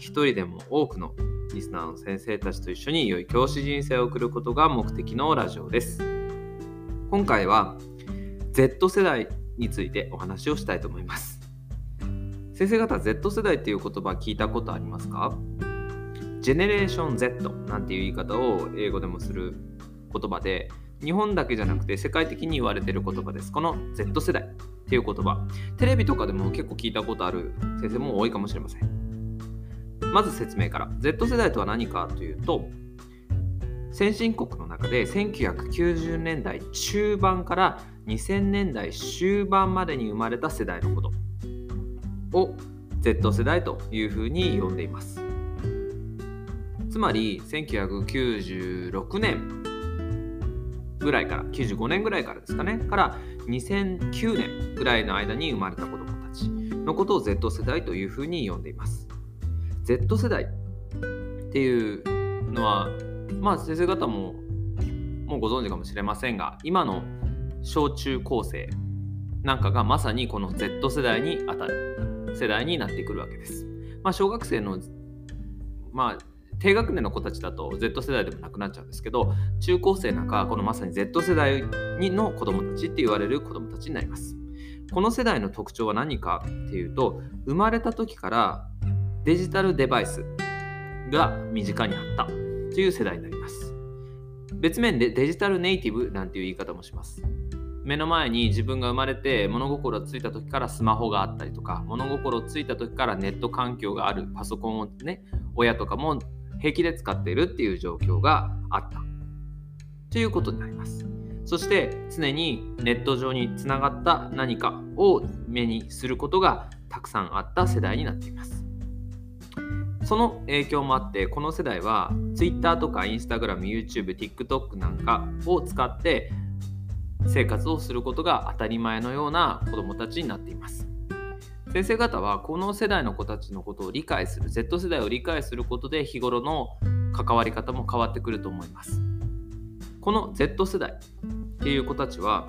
一人でも多くのリスナーの先生たちと一緒に良い教師人生を送ることが目的のラジオです。今回は Z 世代についてお話をしたいと思います。先生方 Z 世代っていう言葉聞いたことありますか？ジェネレーション Z なんていう言い方を英語でもする言葉で日本だけじゃなくて世界的に言われてる言葉です。この Z 世代っていう言葉テレビとかでも結構聞いたことある先生も多いかもしれません。まず説明から。Z 世代とは何かというと先進国の中で1990年代中盤から2000年代終盤までに生まれた世代のことを Z 世代というふうに呼んでいます。つまり1996年ぐらいから95年ぐらいからですかね。から2009年ぐらいの間に生まれた子どもたちのことを Z 世代というふうに呼んでいます。Z 世代っていうのは、まあ先生方ももうご存知かもしれませんが、今の小中高生なんかがまさにこの Z 世代にあたる世代になってくるわけです。まあ、小学生の、まあ、低学年の子たちだと Z 世代でもなくなっちゃうんですけど、中高生なんかはこのまさに Z 世代にの子供たちって言われる子供たちになります。この世代の特徴は何かっていうと、生まれた時からデジタルデバイスが身近にあったという世代になります。別面でデジタルネイティブなんていう言い方もします。目の前に自分が生まれて物心ついた時からスマホがあったりとか物心ついた時からネット環境があるパソコンをね親とかも平気で使っているっていう状況があったということになりますそして常にネット上につながった何かを目にすることがたくさんあった世代になっていますその影響もあってこの世代は Twitter とか Instagram、YouTube、TikTok なんかを使って生活をすることが当たり前のような子どもたちになっています。先生方はこの世代の子たちのことを理解する Z 世代を理解することで日頃の関わり方も変わってくると思います。この Z 世代っていう子たちは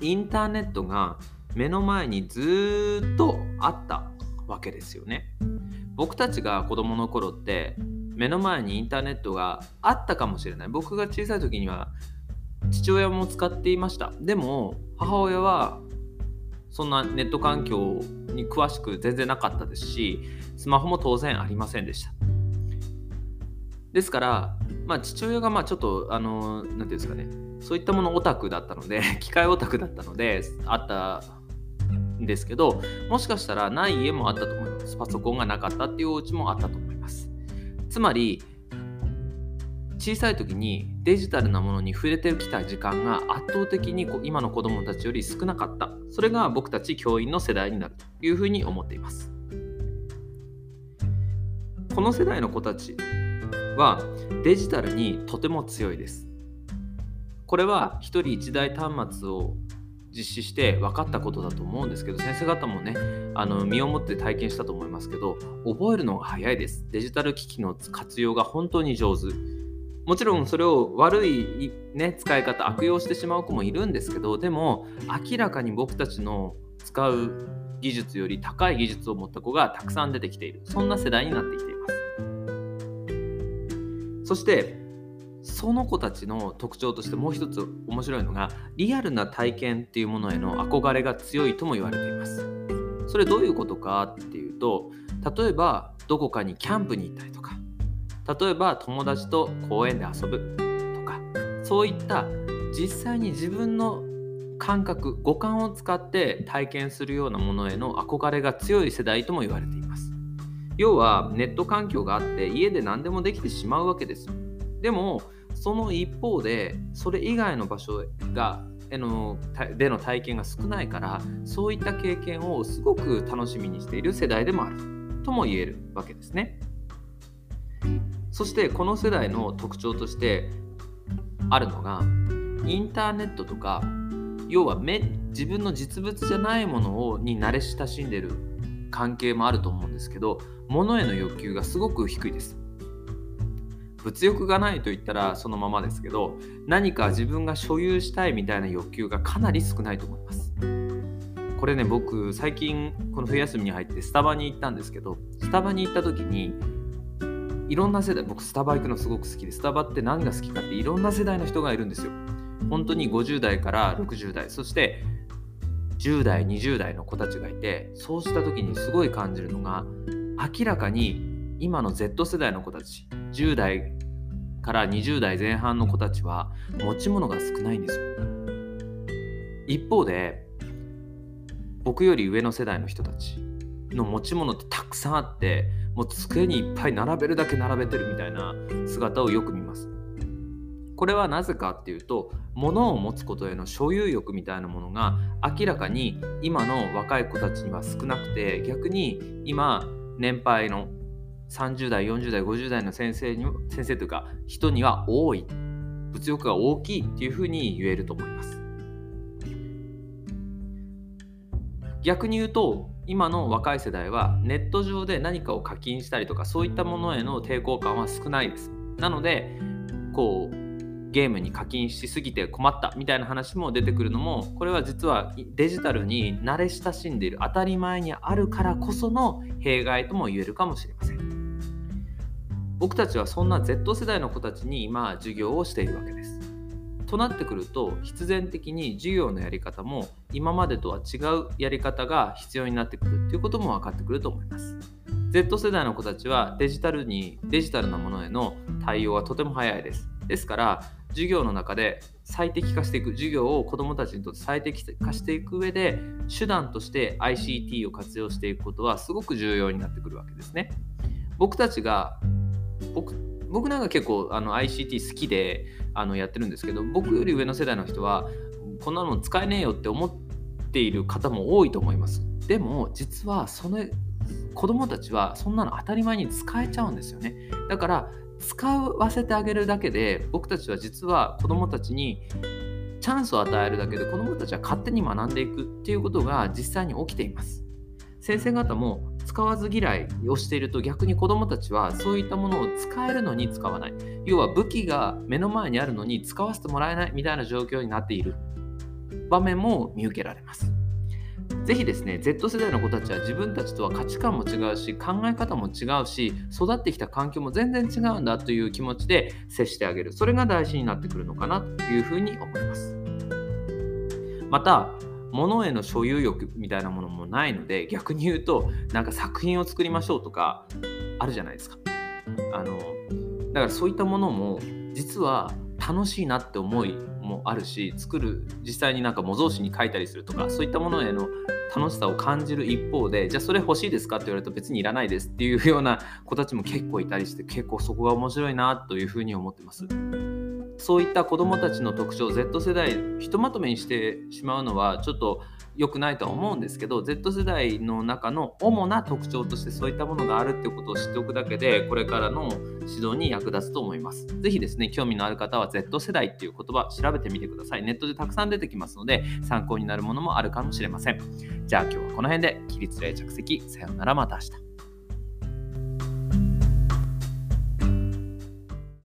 インターネットが目の前にずっとあったわけですよね。僕たちが子供の頃って目の前にインターネットがあったかもしれない。僕が小さい時には父親も使っていました。でも母親はそんなネット環境に詳しく全然なかったですしスマホも当然ありませんでした。ですから、まあ、父親がまあちょっとあの何て言うんですかね。そういったものオタクだったので 機械オタクだったのであったんですけどもしかしたらない家もあったとパソコンがなかったっていうお家もあったと思います。つまり小さい時にデジタルなものに触れてきた時間が圧倒的に今の子供たちより少なかった。それが僕たち教員の世代になるというふうに思っています。この世代の子たちはデジタルにとても強いです。これは1人1台端末を実施して分かったことだと思うんですけど先生方もねあの身をもって体験したと思いますけど覚えるのが早いです。デジタル機器の活用が本当に上手。もちろんそれを悪い、ね、使い方悪用してしまう子もいるんですけどでも明らかに僕たちの使う技術より高い技術を持った子がたくさん出てきている。そんな世代になってきています。そしてその子たちの特徴としてもう一つ面白いのがリアルな体験っていうものへの憧れが強いとも言われています。それどういうことかっていうと例えばどこかにキャンプに行ったりとか例えば友達と公園で遊ぶとかそういった実際に自分の感覚五感を使って体験するようなものへの憧れが強い世代とも言われています。要はネット環境があって家で何でもできてしまうわけですでもその一方でそれ以外の場所がのでの体験が少ないからそういった経験をすごく楽しみにしている世代でもあるとも言えるわけですね。そしてこの世代の特徴としてあるのがインターネットとか要は目自分の実物じゃないものをに慣れ親しんでる関係もあると思うんですけど物への欲求がすごく低いです物欲がないと言ったらそのままですけど何か自分が所有したいみたいな欲求がかなり少ないと思います。これね僕最近この冬休みに入ってスタバに行ったんですけどスタバに行った時にいろんな世代僕スタバ行くのすごく好きでスタバって何が好きかっていろんな世代の人がいるんですよ。本当に50代から60代そして10代20代の子たちがいてそうした時にすごい感じるのが明らかに今の Z 世代の子たち。10代から20代前半の子たちは持ち物が少ないんですよ。一方で僕より上の世代の人たちの持ち物ってたくさんあってもう机にいっぱい並べるだけ並べてるみたいな姿をよく見ます。これはなぜかっていうと物を持つことへの所有欲みたいなものが明らかに今の若い子たちには少なくて逆に今年配の30代40代50代の先生に先生というか人には多い物欲が大きいっていうふうに言えると思います。逆に言うと今の若い世代はネット上で何かを課金したりとかそういったものへの抵抗感は少ないです。なのでこうゲームに課金しすぎて困ったみたいな話も出てくるのもこれは実はデジタルに慣れ親しんでいる当たり前にあるからこその弊害とも言えるかもしれません。僕たちはそんな Z 世代の子たちに今授業をしているわけです。となってくると必然的に授業のやり方も今までとは違うやり方が必要になってくるっていうことも分かってくると思います。Z 世代の子たちはデジタルにデジタルなものへの対応はとても早いです。ですから授業の中で最適化していく授業を子どもたちにとって最適化していく上で手段として ICT を活用していくことはすごく重要になってくるわけですね。僕たちが僕僕なんか結構あの ICT 好きであのやってるんですけど僕より上の世代の人はこんなの使えねえよって思っている方も多いと思います。でも実はその子供たちはそんなの当たり前に使えちゃうんですよね。だから使わせてあげるだけで僕たちは実は子どもたちにチャンスを与えるだけで子どもたちは勝手に学んでいくっていうことが実際に起きています。先生方も使わず嫌いをしていると逆に子どもたちはそういったものを使えるのに使わない。要は武器が目の前にあるのに使わせてもらえないみたいな状況になっている。場面も見受けられます。ぜひですね Z 世代の子たちは自分たちとは価値観も違うし考え方も違うし育ってきた環境も全然違うんだという気持ちで接してあげる。それが大事になってくるのかなというふうに思います。また物への所有欲みたいなものもないので逆に言うとなんか作品を作りましょうとかあるじゃないですかあのだからそういったものも実は楽しいなって思いもあるし作る実際になんか模造紙に書いたりするとかそういったものへの楽しさを感じる一方でじゃあそれ欲しいですかって言われると別にいらないですっていうような子たちも結構いたりして結構そこが面白いなというふうに思ってます。そういった子どもたちの特徴 Z 世代ひとまとめにしてしまうのはちょっと良くないとは思うんですけど Z 世代の中の主な特徴としてそういったものがあるっていうことを知っておくだけでこれからの指導に役立つと思います。ぜひですね興味のある方は Z 世代っていう言葉調べてみてください。ネットでたくさん出てきますので参考になるものもあるかもしれません。じゃあ今日はこの辺で起立例着席さようならまた明日。